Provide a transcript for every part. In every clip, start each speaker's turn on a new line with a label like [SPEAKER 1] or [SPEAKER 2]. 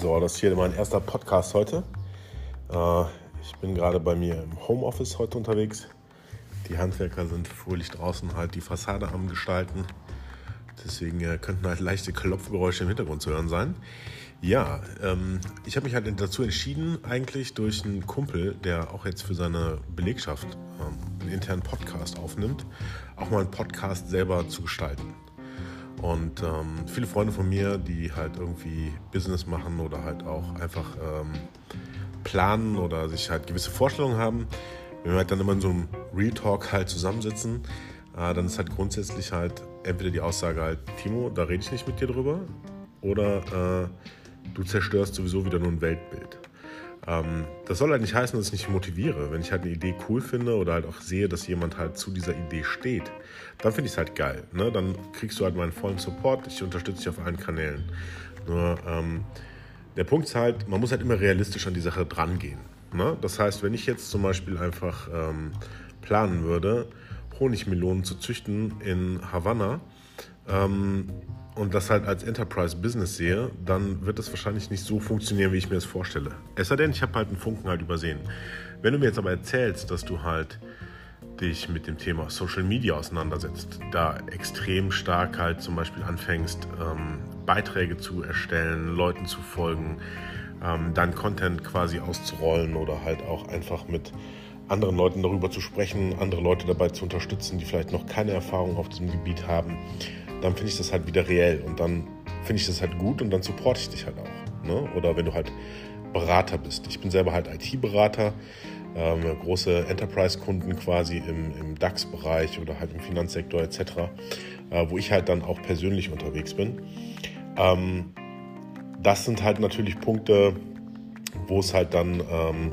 [SPEAKER 1] So, das ist hier mein erster Podcast heute. Äh, ich bin gerade bei mir im Homeoffice heute unterwegs. Die Handwerker sind fröhlich draußen halt die Fassade am Gestalten. Deswegen äh, könnten halt leichte Klopfgeräusche im Hintergrund zu hören sein. Ja, ähm, ich habe mich halt dazu entschieden, eigentlich durch einen Kumpel, der auch jetzt für seine Belegschaft ähm, einen internen Podcast aufnimmt, auch mal einen Podcast selber zu gestalten. Und ähm, viele Freunde von mir, die halt irgendwie Business machen oder halt auch einfach ähm, planen oder sich halt gewisse Vorstellungen haben, wenn wir halt dann immer in so einem Real Talk halt zusammensitzen, äh, dann ist halt grundsätzlich halt entweder die Aussage halt, Timo, da rede ich nicht mit dir drüber, oder äh, du zerstörst sowieso wieder nur ein Weltbild. Ähm, das soll halt nicht heißen, dass ich nicht motiviere. Wenn ich halt eine Idee cool finde oder halt auch sehe, dass jemand halt zu dieser Idee steht, dann finde ich es halt geil. Ne? Dann kriegst du halt meinen vollen Support. Ich unterstütze dich auf allen Kanälen. Nur ähm, der Punkt ist halt, man muss halt immer realistisch an die Sache drangehen. Ne? Das heißt, wenn ich jetzt zum Beispiel einfach ähm, planen würde, Honigmelonen zu züchten in Havanna, ähm, und das halt als Enterprise-Business sehe, dann wird das wahrscheinlich nicht so funktionieren, wie ich mir das vorstelle. Es sei denn, ich habe halt einen Funken halt übersehen. Wenn du mir jetzt aber erzählst, dass du halt dich mit dem Thema Social Media auseinandersetzt, da extrem stark halt zum Beispiel anfängst, ähm, Beiträge zu erstellen, Leuten zu folgen, ähm, deinen Content quasi auszurollen oder halt auch einfach mit anderen Leuten darüber zu sprechen, andere Leute dabei zu unterstützen, die vielleicht noch keine Erfahrung auf diesem Gebiet haben, dann finde ich das halt wieder reell und dann finde ich das halt gut und dann supporte ich dich halt auch. Ne? Oder wenn du halt Berater bist. Ich bin selber halt IT-Berater, ähm, große Enterprise-Kunden quasi im, im DAX-Bereich oder halt im Finanzsektor etc., äh, wo ich halt dann auch persönlich unterwegs bin. Ähm, das sind halt natürlich Punkte, wo es halt dann ähm,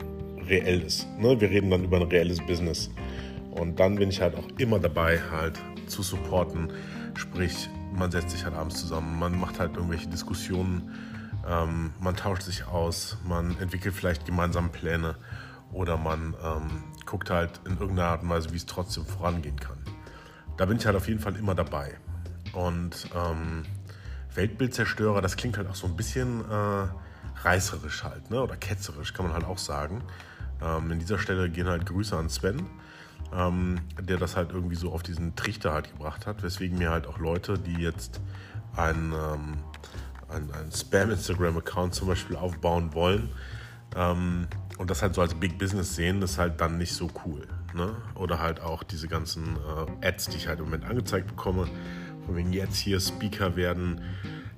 [SPEAKER 1] reell ist. Ne? Wir reden dann über ein reelles Business. Und dann bin ich halt auch immer dabei, halt zu supporten, Sprich, man setzt sich halt abends zusammen, man macht halt irgendwelche Diskussionen, ähm, man tauscht sich aus, man entwickelt vielleicht gemeinsame Pläne oder man ähm, guckt halt in irgendeiner Art und Weise, wie es trotzdem vorangehen kann. Da bin ich halt auf jeden Fall immer dabei. Und ähm, Weltbildzerstörer, das klingt halt auch so ein bisschen äh, reißerisch halt, ne? oder ketzerisch, kann man halt auch sagen. Ähm, in dieser Stelle gehen halt Grüße an Sven ähm, der das halt irgendwie so auf diesen Trichter halt gebracht hat, weswegen mir halt auch Leute, die jetzt einen, ähm, einen, einen Spam-Instagram-Account zum Beispiel aufbauen wollen ähm, und das halt so als Big Business sehen, ist halt dann nicht so cool. Ne? Oder halt auch diese ganzen äh, Ads, die ich halt im Moment angezeigt bekomme, von wegen jetzt hier Speaker werden,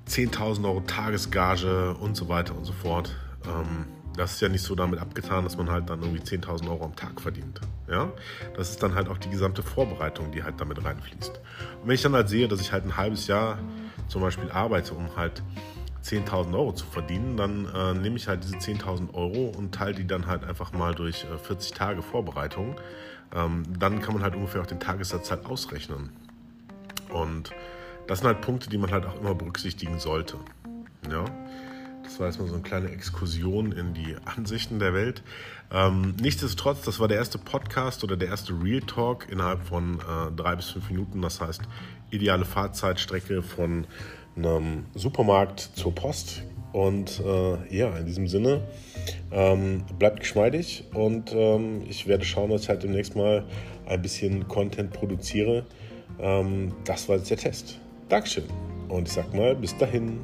[SPEAKER 1] 10.000 Euro Tagesgage und so weiter und so fort. Ähm, das ist ja nicht so damit abgetan, dass man halt dann irgendwie 10.000 Euro am Tag verdient. Ja? Das ist dann halt auch die gesamte Vorbereitung, die halt damit reinfließt. Und wenn ich dann halt sehe, dass ich halt ein halbes Jahr zum Beispiel arbeite, um halt 10.000 Euro zu verdienen, dann äh, nehme ich halt diese 10.000 Euro und teile die dann halt einfach mal durch äh, 40 Tage Vorbereitung. Ähm, dann kann man halt ungefähr auch den Tagessatz halt ausrechnen. Und das sind halt Punkte, die man halt auch immer berücksichtigen sollte. Ja. Das war erstmal so eine kleine Exkursion in die Ansichten der Welt. Ähm, nichtsdestotrotz, das war der erste Podcast oder der erste Real Talk innerhalb von äh, drei bis fünf Minuten. Das heißt, ideale Fahrzeitstrecke von einem Supermarkt zur Post. Und äh, ja, in diesem Sinne, ähm, bleibt geschmeidig und ähm, ich werde schauen, dass ich halt demnächst mal ein bisschen Content produziere. Ähm, das war jetzt der Test. Dankeschön und ich sag mal, bis dahin.